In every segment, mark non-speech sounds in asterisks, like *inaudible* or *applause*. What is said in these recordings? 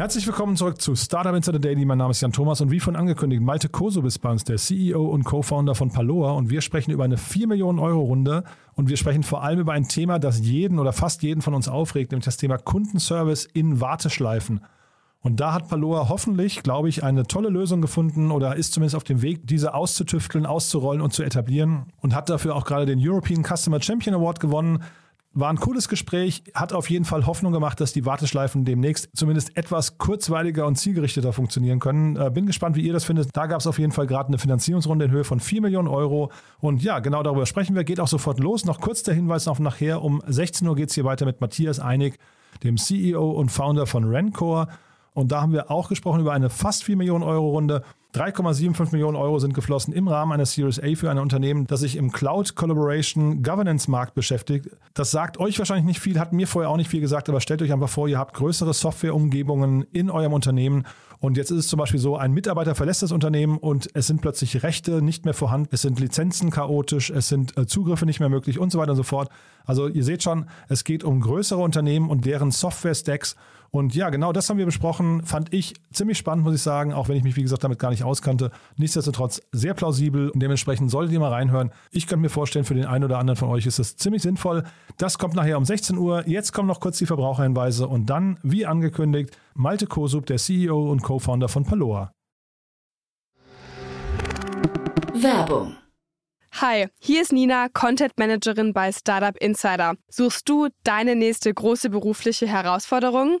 Herzlich willkommen zurück zu Startup Insider Daily. Mein Name ist Jan Thomas und wie von angekündigt, Malte Koso ist bei uns, der CEO und Co-Founder von Paloa und wir sprechen über eine 4 Millionen Euro Runde und wir sprechen vor allem über ein Thema, das jeden oder fast jeden von uns aufregt, nämlich das Thema Kundenservice in Warteschleifen. Und da hat Paloa hoffentlich, glaube ich, eine tolle Lösung gefunden oder ist zumindest auf dem Weg, diese auszutüfteln, auszurollen und zu etablieren und hat dafür auch gerade den European Customer Champion Award gewonnen. War ein cooles Gespräch, hat auf jeden Fall Hoffnung gemacht, dass die Warteschleifen demnächst zumindest etwas kurzweiliger und zielgerichteter funktionieren können. Äh, bin gespannt, wie ihr das findet. Da gab es auf jeden Fall gerade eine Finanzierungsrunde in Höhe von 4 Millionen Euro. Und ja, genau darüber sprechen wir. Geht auch sofort los. Noch kurz der Hinweis auf nachher. Um 16 Uhr geht es hier weiter mit Matthias Einig, dem CEO und Founder von Rencore. Und da haben wir auch gesprochen über eine fast 4 Millionen Euro Runde. 3,75 Millionen Euro sind geflossen im Rahmen einer Series A für ein Unternehmen, das sich im Cloud Collaboration Governance Markt beschäftigt. Das sagt euch wahrscheinlich nicht viel, hat mir vorher auch nicht viel gesagt, aber stellt euch einfach vor, ihr habt größere Softwareumgebungen in eurem Unternehmen und jetzt ist es zum Beispiel so, ein Mitarbeiter verlässt das Unternehmen und es sind plötzlich Rechte nicht mehr vorhanden, es sind Lizenzen chaotisch, es sind äh, Zugriffe nicht mehr möglich und so weiter und so fort. Also ihr seht schon, es geht um größere Unternehmen und deren Software-Stacks und ja, genau das haben wir besprochen. Fand ich ziemlich spannend, muss ich sagen, auch wenn ich mich, wie gesagt, damit gar nicht auskannte. Nichtsdestotrotz sehr plausibel und dementsprechend solltet ihr mal reinhören. Ich könnte mir vorstellen, für den einen oder anderen von euch ist das ziemlich sinnvoll. Das kommt nachher um 16 Uhr. Jetzt kommen noch kurz die Verbraucherhinweise und dann, wie angekündigt, Malte Kosub, der CEO und Co-Founder von Paloa. Werbung. Hi, hier ist Nina, Content Managerin bei Startup Insider. Suchst du deine nächste große berufliche Herausforderung?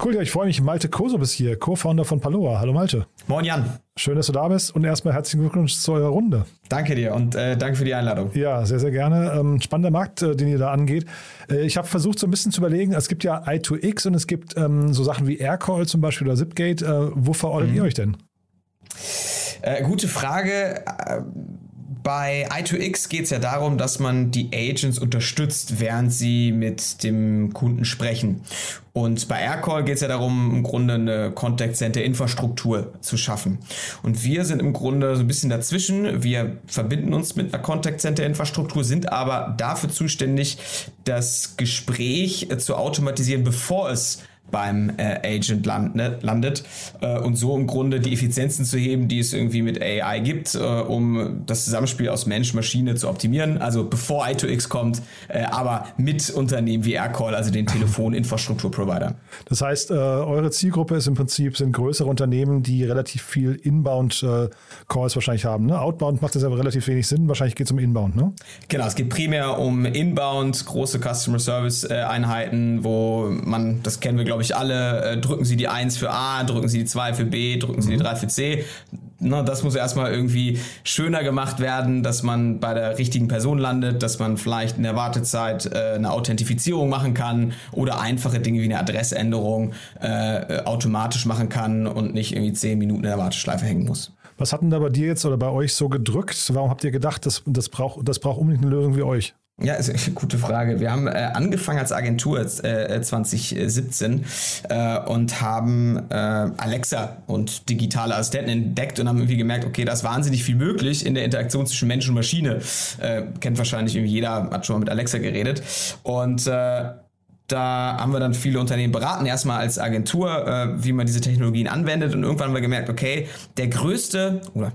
Cool, ja, ich freue mich. Malte Koso ist hier, Co-Founder von Paloa. Hallo Malte. Moin Jan. Schön, dass du da bist und erstmal herzlichen Glückwunsch zu eurer Runde. Danke dir und äh, danke für die Einladung. Ja, sehr, sehr gerne. Ähm, spannender Markt, äh, den ihr da angeht. Äh, ich habe versucht, so ein bisschen zu überlegen, es gibt ja I2X und es gibt ähm, so Sachen wie Aircall zum Beispiel oder Zipgate. Äh, wo verordnet mhm. ihr euch denn? Äh, gute Frage. Bei I2X geht es ja darum, dass man die Agents unterstützt, während sie mit dem Kunden sprechen. Und bei Aircall geht es ja darum, im Grunde eine Contact Center Infrastruktur zu schaffen. Und wir sind im Grunde so ein bisschen dazwischen. Wir verbinden uns mit einer Contact Center Infrastruktur, sind aber dafür zuständig, das Gespräch zu automatisieren, bevor es beim äh, Agent land, ne, landet äh, und so im Grunde die Effizienzen zu heben, die es irgendwie mit AI gibt, äh, um das Zusammenspiel aus Mensch-Maschine zu optimieren. Also bevor I2X kommt, äh, aber mit Unternehmen wie Aircall, also den Telefoninfrastrukturprovider. Das heißt, äh, eure Zielgruppe ist im Prinzip sind größere Unternehmen, die relativ viel Inbound-Calls äh, wahrscheinlich haben. Ne? Outbound macht das aber relativ wenig Sinn. Wahrscheinlich geht es um Inbound, ne? Genau, es geht primär um Inbound, große Customer Service-Einheiten, wo man, das kennen wir glaube glaube ich, alle, äh, drücken Sie die 1 für A, drücken Sie die 2 für B, drücken Sie die 3 mhm. für C. Na, das muss erstmal irgendwie schöner gemacht werden, dass man bei der richtigen Person landet, dass man vielleicht in der Wartezeit äh, eine Authentifizierung machen kann oder einfache Dinge wie eine Adressänderung äh, automatisch machen kann und nicht irgendwie 10 Minuten in der Warteschleife hängen muss. Was hat denn da bei dir jetzt oder bei euch so gedrückt? Warum habt ihr gedacht, das, das braucht das braucht unbedingt eine Lösung wie euch? Ja, ist eine gute Frage. Wir haben äh, angefangen als Agentur äh, 2017 äh, und haben äh, Alexa und digitale Assistenten entdeckt und haben irgendwie gemerkt, okay, da ist wahnsinnig viel möglich in der Interaktion zwischen Mensch und Maschine. Äh, kennt wahrscheinlich irgendwie jeder, hat schon mal mit Alexa geredet. Und äh, da haben wir dann viele Unternehmen beraten, erstmal als Agentur, wie man diese Technologien anwendet und irgendwann haben wir gemerkt, okay, der größte oder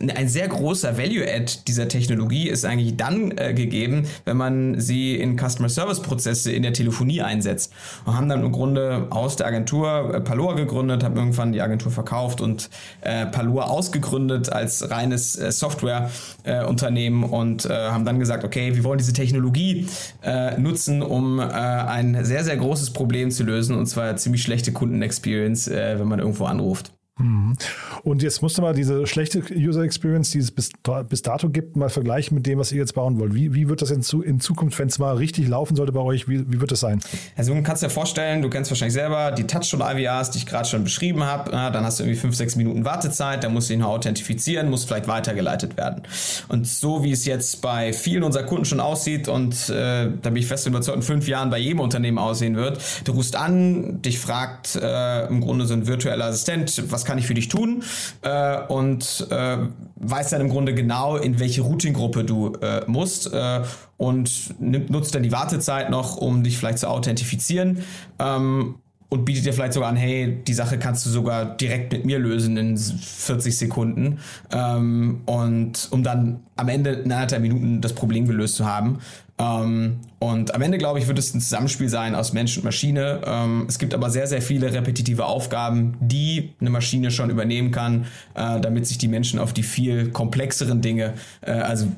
ein sehr großer Value-Add dieser Technologie ist eigentlich dann äh, gegeben, wenn man sie in Customer Service-Prozesse in der Telefonie einsetzt. Und haben dann im Grunde aus der Agentur äh, Palua gegründet, haben irgendwann die Agentur verkauft und äh, Palua ausgegründet als reines äh, Software-Unternehmen und äh, haben dann gesagt, okay, wir wollen diese Technologie äh, nutzen, um ein sehr, sehr großes Problem zu lösen und zwar ziemlich schlechte Kundenexperience, wenn man irgendwo anruft. Mhm. Und jetzt musst du mal diese schlechte User Experience, die es bis, bis dato gibt, mal vergleichen mit dem, was ihr jetzt bauen wollt. Wie, wie wird das in, in Zukunft, wenn es mal richtig laufen sollte bei euch, wie, wie wird das sein? Also du kannst dir vorstellen, du kennst wahrscheinlich selber die Touchstone-IVRs, die ich gerade schon beschrieben habe. dann hast du irgendwie fünf, sechs Minuten Wartezeit, dann musst du ihn authentifizieren, muss vielleicht weitergeleitet werden. Und so wie es jetzt bei vielen unserer Kunden schon aussieht und äh, da bin ich fest überzeugt, in fünf Jahren bei jedem Unternehmen aussehen wird, du rufst an, dich fragt äh, im Grunde so ein virtueller Assistent, was kann ich für dich tun? Äh, und äh, weiß dann im Grunde genau, in welche Routing-Gruppe du äh, musst äh, und nimmt, nutzt dann die Wartezeit noch, um dich vielleicht zu authentifizieren. Ähm, und bietet dir vielleicht sogar an, hey, die Sache kannst du sogar direkt mit mir lösen in 40 Sekunden. Ähm, und um dann am Ende in anderthalb Minuten das Problem gelöst zu haben. Ähm, und am Ende, glaube ich, wird es ein Zusammenspiel sein aus Mensch und Maschine. Ähm, es gibt aber sehr, sehr viele repetitive Aufgaben, die eine Maschine schon übernehmen kann, äh, damit sich die Menschen auf die viel komplexeren Dinge, äh, also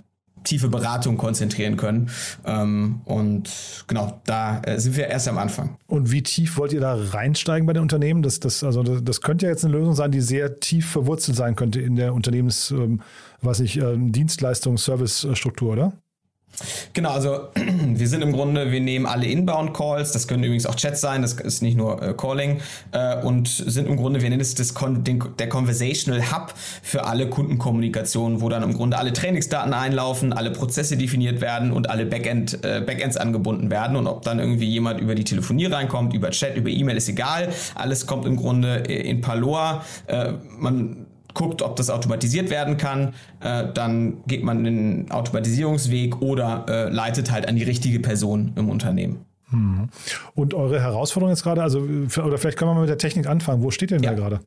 tiefe Beratung konzentrieren können. Ähm, und genau, da äh, sind wir erst am Anfang. Und wie tief wollt ihr da reinsteigen bei den Unternehmen? Das, das, also das, das könnte ja jetzt eine Lösung sein, die sehr tief verwurzelt sein könnte in der Unternehmens, ähm, was ich, äh, Dienstleistungs-, Service-Struktur, oder? Genau, also *clears throat* wir sind im Grunde, wir nehmen alle Inbound-Calls, das können übrigens auch Chats sein, das ist nicht nur äh, Calling, äh, und sind im Grunde, wir nennen es das Con den, der Conversational Hub für alle Kundenkommunikation, wo dann im Grunde alle Trainingsdaten einlaufen, alle Prozesse definiert werden und alle Backend, äh, Backends angebunden werden. Und ob dann irgendwie jemand über die Telefonie reinkommt, über Chat, über E-Mail, ist egal. Alles kommt im Grunde in Paloa. Äh, man guckt, ob das automatisiert werden kann, äh, dann geht man den Automatisierungsweg oder äh, leitet halt an die richtige Person im Unternehmen. Hm. Und eure Herausforderung jetzt gerade, also oder vielleicht können wir mal mit der Technik anfangen. Wo steht ihr denn ja. da gerade?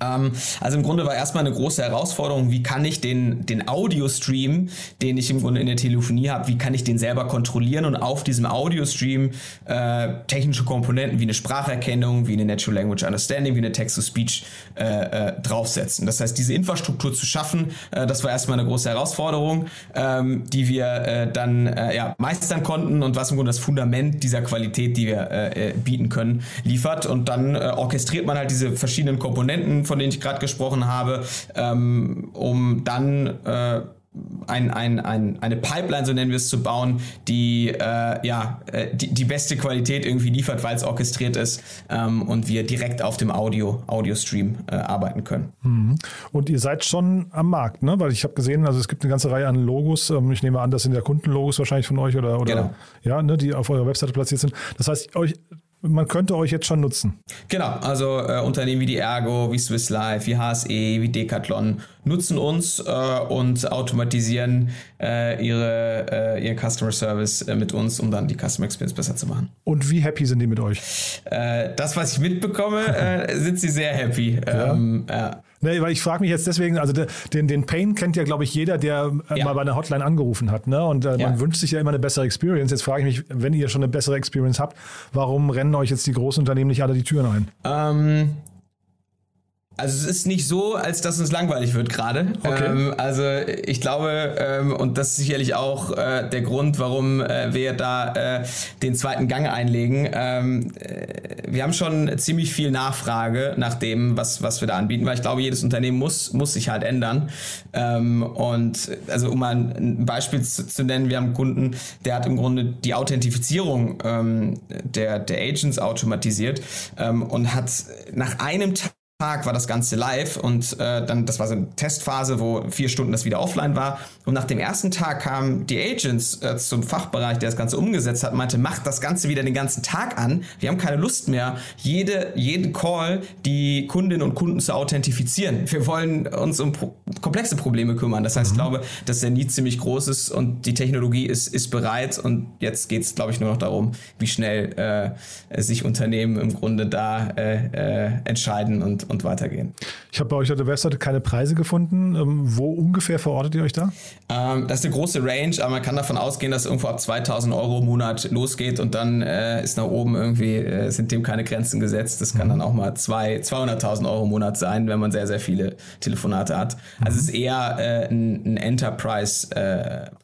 Ähm, also im Grunde war erstmal eine große Herausforderung, wie kann ich den, den Audio-Stream, den ich im Grunde in der Telefonie habe, wie kann ich den selber kontrollieren und auf diesem Audio-Stream äh, technische Komponenten wie eine Spracherkennung, wie eine Natural Language Understanding, wie eine Text-to-Speech äh, äh, draufsetzen. Das heißt, diese Infrastruktur zu schaffen, äh, das war erstmal eine große Herausforderung, ähm, die wir äh, dann äh, ja, meistern konnten und was im Grunde das Fundament dieser Qualität, die wir bieten können, liefert. Und dann orchestriert man halt diese verschiedenen Komponenten Von denen ich gerade gesprochen habe, ähm, um dann äh, ein, ein, ein, eine Pipeline, so nennen wir es, zu bauen, die äh, ja äh, die, die beste Qualität irgendwie liefert, weil es orchestriert ist ähm, und wir direkt auf dem Audio, Audio-Stream äh, arbeiten können. Mhm. Und ihr seid schon am Markt, ne? Weil ich habe gesehen, also es gibt eine ganze Reihe an Logos. Ähm, ich nehme an, das sind ja Kundenlogos wahrscheinlich von euch oder, oder genau. ja, ne, die auf eurer Webseite platziert sind. Das heißt, euch man könnte euch jetzt schon nutzen. Genau, also äh, Unternehmen wie die Ergo, wie Swiss Life, wie HSE, wie Decathlon nutzen uns äh, und automatisieren äh, ihre, äh, ihren Customer Service äh, mit uns, um dann die Customer Experience besser zu machen. Und wie happy sind die mit euch? Äh, das, was ich mitbekomme, *laughs* sind sie sehr happy. Ja. Ähm, ja. Nee, weil ich frage mich jetzt deswegen, also den, den Pain kennt ja, glaube ich, jeder, der ja. mal bei einer Hotline angerufen hat. Ne? Und äh, ja. man wünscht sich ja immer eine bessere Experience. Jetzt frage ich mich, wenn ihr schon eine bessere Experience habt, warum rennen euch jetzt die großen Unternehmen nicht alle die Türen ein? Ähm, also es ist nicht so, als dass uns langweilig wird gerade. Okay. Ähm, also ich glaube, ähm, und das ist sicherlich auch äh, der Grund, warum äh, wir da äh, den zweiten Gang einlegen. Ähm, äh, wir haben schon ziemlich viel Nachfrage nach dem, was, was wir da anbieten, weil ich glaube, jedes Unternehmen muss, muss sich halt ändern. Ähm, und also um mal ein Beispiel zu, zu, nennen, wir haben einen Kunden, der hat im Grunde die Authentifizierung ähm, der, der Agents automatisiert ähm, und hat nach einem Tag Tag war das Ganze live und äh, dann, das war so eine Testphase, wo vier Stunden das wieder offline war. Und nach dem ersten Tag kamen die Agents äh, zum Fachbereich, der das Ganze umgesetzt hat, meinte, macht das Ganze wieder den ganzen Tag an. Wir haben keine Lust mehr, jede, jeden Call die Kundinnen und Kunden zu authentifizieren. Wir wollen uns um pro komplexe Probleme kümmern. Das heißt, mhm. ich glaube, dass der Need ziemlich groß ist und die Technologie ist, ist bereit. Und jetzt geht es, glaube ich, nur noch darum, wie schnell äh, sich Unternehmen im Grunde da äh, äh, entscheiden und und, und weitergehen. Ich habe bei euch auf der Webseite keine Preise gefunden. Ähm, wo ungefähr verortet ihr euch da? Ähm, das ist eine große Range, aber man kann davon ausgehen, dass irgendwo ab 2000 Euro im Monat losgeht und dann äh, ist nach oben irgendwie, äh, sind dem keine Grenzen gesetzt. Das kann mhm. dann auch mal 200.000 Euro im Monat sein, wenn man sehr, sehr viele Telefonate hat. Also mhm. es ist eher äh, ein, ein, Enterprise.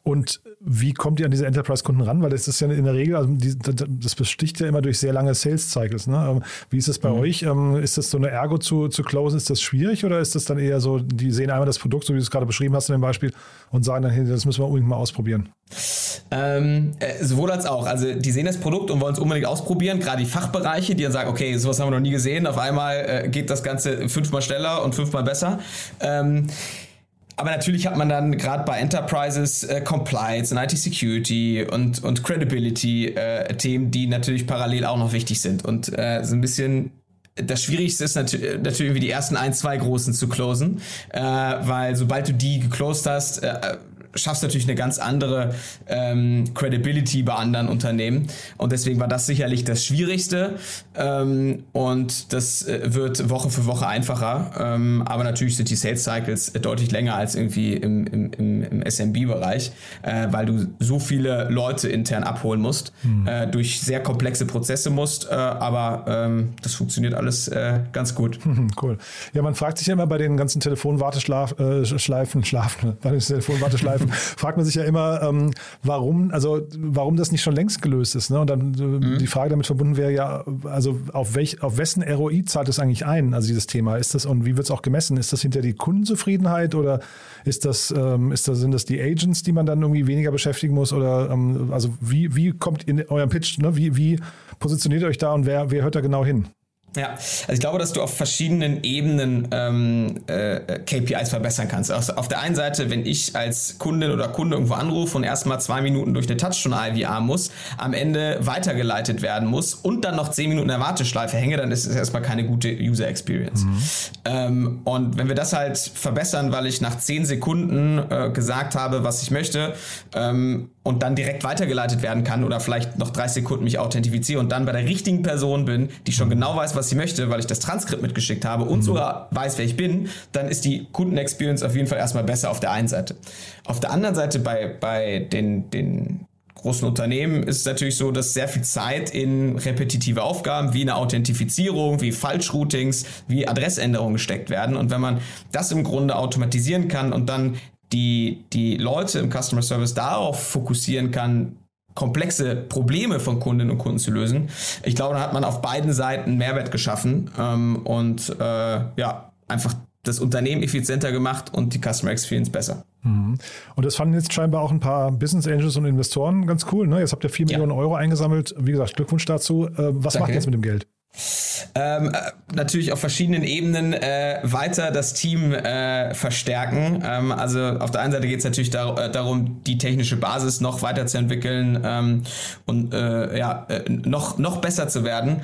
Und wie kommt ihr an diese Enterprise-Kunden ran? Weil das ist ja in der Regel, also die, das besticht ja immer durch sehr lange Sales-Cycles. Ne? Ähm, wie ist es bei mhm. euch? Ähm, ist das so eine Ergo zu, zu closen? Ist das schwierig oder ist das dann eher so, die sehen einmal das Produkt, so wie du es gerade beschrieben hast in dem Beispiel, und sagen dann, hey, das müssen wir unbedingt mal ausprobieren? Ähm, äh, sowohl als auch. Also die sehen das Produkt und wollen es unbedingt ausprobieren. Gerade die Fachbereiche, die dann sagen, okay, sowas haben wir noch nie gesehen. Auf einmal äh, geht das Ganze fünfmal schneller und fünfmal besser. Ähm, aber natürlich hat man dann gerade bei Enterprises äh, Compliance und IT Security und, und Credibility äh, Themen, die natürlich parallel auch noch wichtig sind. Und äh, so ein bisschen das Schwierigste ist nat natürlich irgendwie die ersten ein, zwei großen zu closen, äh, weil sobald du die geclosed hast, äh, schaffst natürlich eine ganz andere ähm, Credibility bei anderen Unternehmen. Und deswegen war das sicherlich das Schwierigste. Ähm, und das äh, wird Woche für Woche einfacher. Ähm, aber natürlich sind die Sales Cycles deutlich länger als irgendwie im, im, im, im SMB-Bereich, äh, weil du so viele Leute intern abholen musst, hm. äh, durch sehr komplexe Prozesse musst. Äh, aber ähm, das funktioniert alles äh, ganz gut. *laughs* Cool. Ja, man fragt sich ja immer bei den ganzen Telefonwarteschleifen, äh, Schlafen, *laughs* bei den Telefonwarteschleifen, *laughs* fragt man sich ja immer, ähm, warum, also warum das nicht schon längst gelöst ist. Ne? Und dann äh, mhm. die Frage damit verbunden wäre ja, also auf, welch, auf wessen ROI zahlt es eigentlich ein, also dieses Thema? Ist das und wie wird es auch gemessen? Ist das hinter die Kundenzufriedenheit oder ist das, ähm, ist das, sind das die Agents, die man dann irgendwie weniger beschäftigen muss? Oder ähm, also wie, wie kommt in eurem Pitch, ne? wie, wie positioniert ihr euch da und wer, wer hört da genau hin? Ja, also ich glaube, dass du auf verschiedenen Ebenen ähm, äh, KPIs verbessern kannst. Also auf der einen Seite, wenn ich als Kundin oder Kunde irgendwo anrufe und erstmal zwei Minuten durch eine Touchstone-IVR muss, am Ende weitergeleitet werden muss und dann noch zehn Minuten in der Warteschleife hänge, dann ist es erstmal keine gute User Experience. Mhm. Ähm, und wenn wir das halt verbessern, weil ich nach zehn Sekunden äh, gesagt habe, was ich möchte, ähm, und dann direkt weitergeleitet werden kann oder vielleicht noch drei Sekunden mich authentifiziere und dann bei der richtigen Person bin, die schon genau weiß, was sie möchte, weil ich das Transkript mitgeschickt habe und mhm. sogar weiß, wer ich bin, dann ist die Kundenexperience auf jeden Fall erstmal besser auf der einen Seite. Auf der anderen Seite bei, bei den, den großen Unternehmen ist es natürlich so, dass sehr viel Zeit in repetitive Aufgaben wie eine Authentifizierung, wie Falschroutings, wie Adressänderungen gesteckt werden. Und wenn man das im Grunde automatisieren kann und dann die, die Leute im Customer Service darauf fokussieren kann, komplexe Probleme von Kundinnen und Kunden zu lösen. Ich glaube, da hat man auf beiden Seiten Mehrwert geschaffen ähm, und äh, ja, einfach das Unternehmen effizienter gemacht und die Customer Experience besser. Mhm. Und das fanden jetzt scheinbar auch ein paar Business Angels und Investoren ganz cool. Ne? Jetzt habt ihr 4 ja. Millionen Euro eingesammelt. Wie gesagt, Glückwunsch dazu. Äh, was Danke. macht ihr jetzt mit dem Geld? Ähm, äh, natürlich auf verschiedenen Ebenen äh, weiter das Team äh, verstärken. Ähm, also auf der einen Seite geht es natürlich dar äh, darum, die technische Basis noch weiterzuentwickeln ähm, und äh, ja, äh, noch, noch besser zu werden.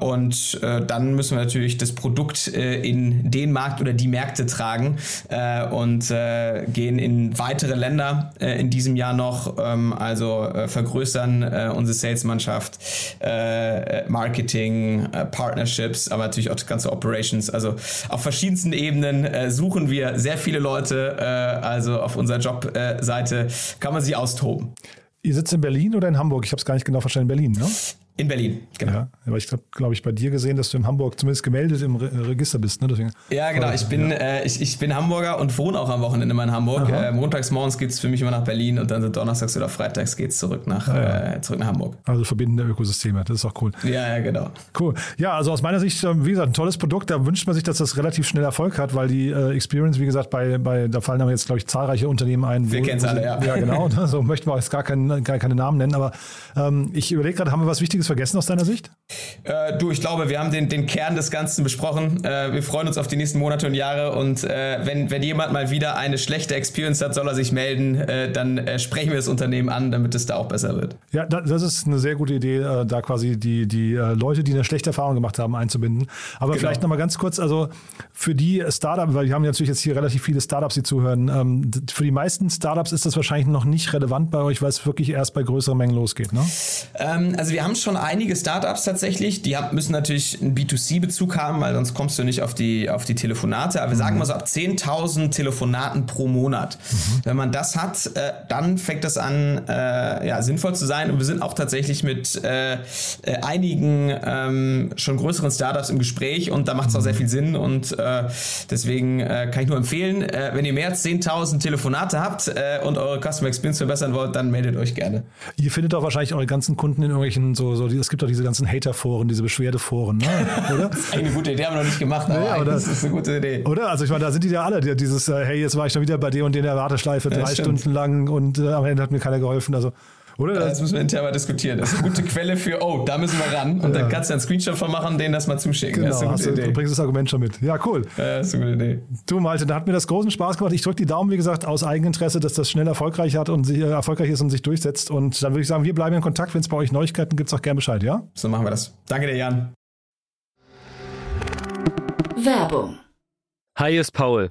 und dann müssen wir natürlich das Produkt in den Markt oder die Märkte tragen und gehen in weitere Länder in diesem Jahr noch. Ähm, also vergrößern unsere Salesmannschaft, Marketing, äh, Partnerships, aber natürlich auch ganze Operations. Also auf verschiedensten Ebenen äh, suchen wir sehr viele Leute. Äh, also auf unserer Jobseite kann man sich austoben. Ihr sitzt in Berlin oder in Hamburg? Ich habe es gar nicht genau verstanden. Berlin, ne? In Berlin, genau. Ja, aber ich habe, glaube ich, bei dir gesehen, dass du in Hamburg zumindest gemeldet im Re Register bist. Ne? Deswegen, ja, genau. Ich bin, ja. äh, ich, ich bin Hamburger und wohne auch am Wochenende immer in Hamburg. Äh, montags morgens geht es für mich immer nach Berlin und dann donnerstags oder freitags geht es zurück, nach, ah, ja. äh, zurück nach Hamburg. Also verbindende Ökosysteme, das ist auch cool. Ja, ja, genau. Cool. Ja, also aus meiner Sicht, ähm, wie gesagt, ein tolles Produkt. Da wünscht man sich, dass das relativ schnell Erfolg hat, weil die äh, Experience, wie gesagt, bei, bei da fallen aber jetzt, glaube ich, zahlreiche Unternehmen ein. Wir kennen es alle, ja. Ja, genau. *laughs* *laughs* so möchten wir jetzt gar, kein, gar keine Namen nennen, aber ähm, ich überlege gerade, haben wir was Wichtiges vergessen aus deiner Sicht? Äh, du, ich glaube, wir haben den, den Kern des Ganzen besprochen. Äh, wir freuen uns auf die nächsten Monate und Jahre und äh, wenn, wenn jemand mal wieder eine schlechte Experience hat, soll er sich melden. Äh, dann äh, sprechen wir das Unternehmen an, damit es da auch besser wird. Ja, das ist eine sehr gute Idee, äh, da quasi die, die Leute, die eine schlechte Erfahrung gemacht haben, einzubinden. Aber genau. vielleicht nochmal ganz kurz, also für die Startups, weil wir haben natürlich jetzt hier relativ viele Startups, die zuhören. Ähm, für die meisten Startups ist das wahrscheinlich noch nicht relevant bei euch, weil es wirklich erst bei größeren Mengen losgeht, ne? Ähm, also wir haben schon schon einige Startups tatsächlich. Die haben, müssen natürlich einen B2C-Bezug haben, weil sonst kommst du nicht auf die, auf die Telefonate. Aber wir sagen mal so ab 10.000 Telefonaten pro Monat. Mhm. Wenn man das hat, äh, dann fängt das an, äh, ja, sinnvoll zu sein. Und wir sind auch tatsächlich mit äh, äh einigen ähm, schon größeren Startups im Gespräch und da macht es auch sehr viel Sinn. Und äh, deswegen äh, kann ich nur empfehlen, wenn ihr mehr als 10.000 Telefonate habt und eure Customer Experience verbessern wollt, dann meldet euch gerne. Ihr findet auch wahrscheinlich eure ganzen Kunden in irgendwelchen so, so es gibt doch diese ganzen Hater-Foren, diese Beschwerdeforen, ne? *laughs* oder? das ist eine gute Idee, haben wir noch nicht gemacht, aber nee, oder, das ist eine gute Idee. Oder? Also ich meine, da sind die ja alle, die, dieses, äh, hey, jetzt war ich schon wieder bei dir und in der Warteschleife drei Stunden lang und äh, am Ende hat mir keiner geholfen. Also oder? Das müssen wir intern mal diskutieren. Das ist eine gute *laughs* Quelle für, oh, da müssen wir ran. Und ja. dann kannst du einen Screenshot von machen, denen das mal zuschicken. Genau, das ist eine gute Idee. Du bringst das Argument schon mit. Ja, cool. Ja, das ist eine gute Idee. Du, Malte, da hat mir das großen Spaß gemacht. Ich drücke die Daumen, wie gesagt, aus Eigeninteresse, dass das schnell erfolgreich hat und sich, äh, erfolgreich ist und sich durchsetzt. Und dann würde ich sagen, wir bleiben in Kontakt. Wenn es bei euch Neuigkeiten gibt, auch gerne Bescheid, ja? So machen wir das. Danke dir, Jan. Werbung. Hi, ist Paul.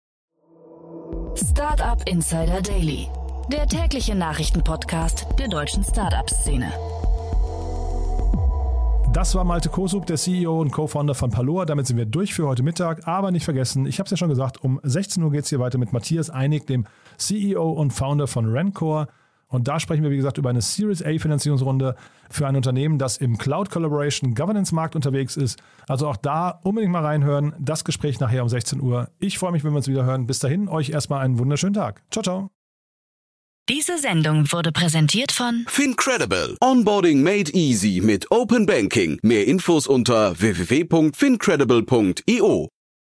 Startup Insider Daily, der tägliche Nachrichtenpodcast der deutschen Startup-Szene. Das war Malte Kosub, der CEO und Co-Founder von Paloa. Damit sind wir durch für heute Mittag. Aber nicht vergessen, ich habe es ja schon gesagt, um 16 Uhr geht es hier weiter mit Matthias Einig, dem CEO und Founder von Rancor. Und da sprechen wir, wie gesagt, über eine Series A Finanzierungsrunde für ein Unternehmen, das im Cloud Collaboration Governance Markt unterwegs ist. Also auch da unbedingt mal reinhören. Das Gespräch nachher um 16 Uhr. Ich freue mich, wenn wir uns wieder hören. Bis dahin, euch erstmal einen wunderschönen Tag. Ciao, ciao. Diese Sendung wurde präsentiert von Fincredible. Onboarding made easy mit Open Banking. Mehr Infos unter www.fincredible.io.